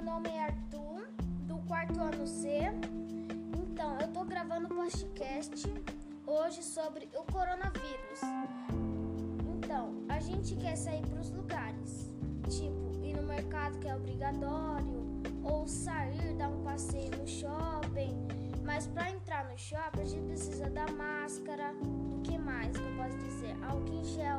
meu nome é Arthur, do quarto ano C. Então, eu tô gravando um podcast hoje sobre o coronavírus. Então, a gente quer sair para os lugares, tipo ir no mercado que é obrigatório, ou sair, dar um passeio no shopping. Mas para entrar no shopping, a gente precisa da máscara, o que mais que eu posso dizer? Álcool em gel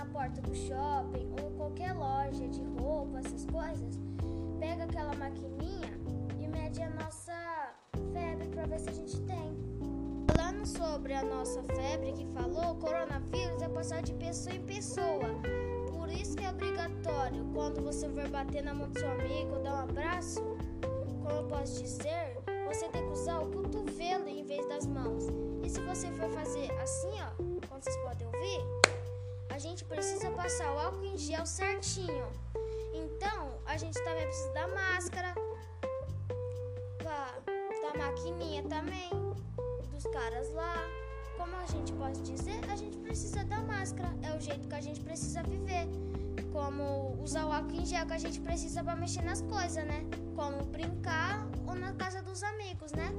na porta do shopping ou qualquer loja de roupa, essas coisas, pega aquela maquininha e mede a nossa febre para ver se a gente tem. Falando sobre a nossa febre que falou, o coronavírus é passar de pessoa em pessoa. Por isso que é obrigatório quando você for bater na mão do seu amigo, dar um abraço, como eu posso dizer, você tem que usar o cotovelo em vez das mãos. E se você for fazer assim, ó, como vocês podem ouvir, precisa passar o álcool em gel certinho. Então, a gente também precisa da máscara, da maquininha também, dos caras lá. Como a gente pode dizer, a gente precisa da máscara. É o jeito que a gente precisa viver. Como usar o álcool em gel que a gente precisa para mexer nas coisas, né? Como brincar ou na casa dos amigos, né?